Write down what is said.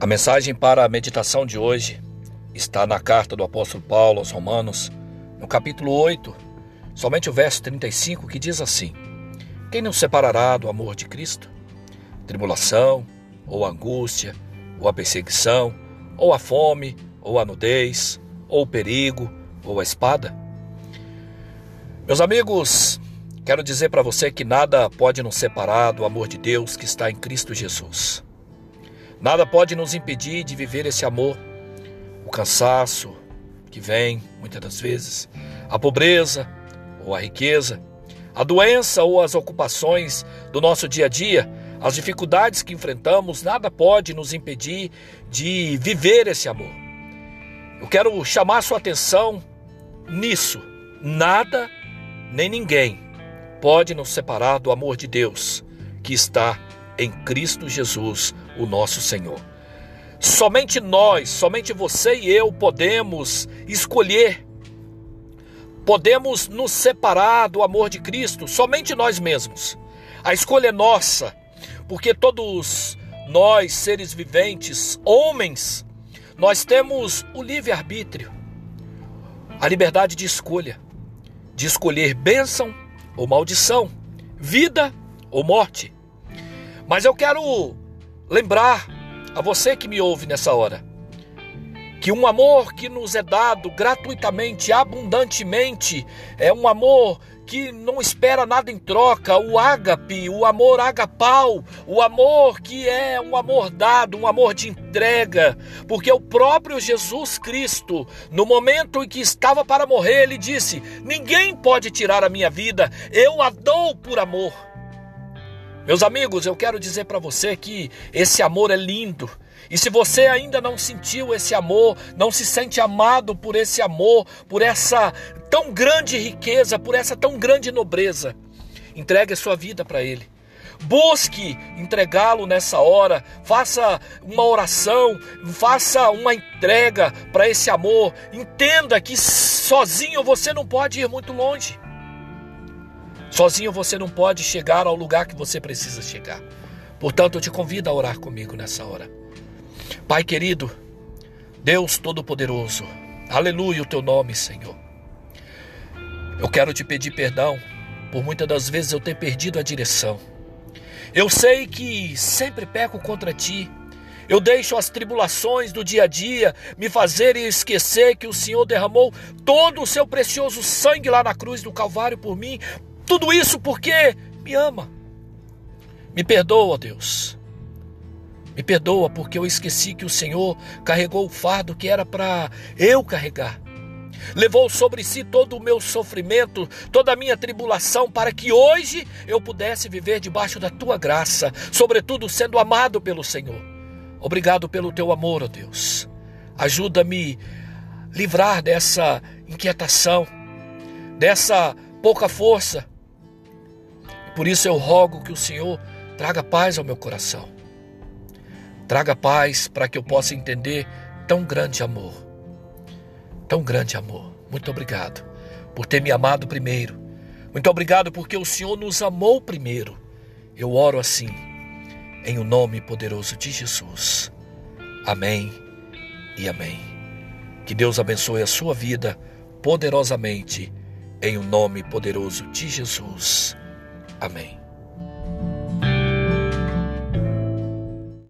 A mensagem para a meditação de hoje está na carta do apóstolo Paulo aos Romanos, no capítulo 8, somente o verso 35, que diz assim: Quem nos separará do amor de Cristo? Tribulação, ou angústia, ou a perseguição, ou a fome, ou a nudez, ou o perigo, ou a espada? Meus amigos, quero dizer para você que nada pode nos separar do amor de Deus que está em Cristo Jesus. Nada pode nos impedir de viver esse amor. O cansaço que vem, muitas das vezes, a pobreza ou a riqueza, a doença ou as ocupações do nosso dia a dia, as dificuldades que enfrentamos, nada pode nos impedir de viver esse amor. Eu quero chamar sua atenção nisso. Nada nem ninguém pode nos separar do amor de Deus que está em Cristo Jesus, o nosso Senhor. Somente nós, somente você e eu podemos escolher, podemos nos separar do amor de Cristo, somente nós mesmos. A escolha é nossa, porque todos nós, seres viventes, homens, nós temos o livre-arbítrio, a liberdade de escolha, de escolher bênção ou maldição, vida ou morte. Mas eu quero lembrar a você que me ouve nessa hora que um amor que nos é dado gratuitamente, abundantemente, é um amor que não espera nada em troca, o ágape, o amor agapau, o amor que é um amor dado, um amor de entrega, porque o próprio Jesus Cristo, no momento em que estava para morrer, ele disse: Ninguém pode tirar a minha vida, eu a dou por amor. Meus amigos, eu quero dizer para você que esse amor é lindo. E se você ainda não sentiu esse amor, não se sente amado por esse amor, por essa tão grande riqueza, por essa tão grande nobreza, entregue a sua vida para Ele. Busque entregá-lo nessa hora, faça uma oração, faça uma entrega para esse amor. Entenda que sozinho você não pode ir muito longe. Sozinho você não pode chegar ao lugar que você precisa chegar. Portanto, eu te convido a orar comigo nessa hora. Pai querido, Deus Todo-Poderoso, aleluia o teu nome, Senhor. Eu quero te pedir perdão por muitas das vezes eu ter perdido a direção. Eu sei que sempre peco contra ti. Eu deixo as tribulações do dia a dia me fazerem esquecer que o Senhor derramou todo o seu precioso sangue lá na cruz do Calvário por mim, tudo isso porque me ama. Me perdoa, Deus. Me perdoa porque eu esqueci que o Senhor carregou o fardo que era para eu carregar. Levou sobre si todo o meu sofrimento, toda a minha tribulação, para que hoje eu pudesse viver debaixo da tua graça, sobretudo sendo amado pelo Senhor. Obrigado pelo teu amor, ó Deus. Ajuda-me livrar dessa inquietação, dessa pouca força, por isso eu rogo que o Senhor traga paz ao meu coração. Traga paz para que eu possa entender tão grande amor. Tão grande amor. Muito obrigado por ter me amado primeiro. Muito obrigado porque o Senhor nos amou primeiro. Eu oro assim, em o nome poderoso de Jesus. Amém e amém. Que Deus abençoe a sua vida poderosamente, em o nome poderoso de Jesus. Amém.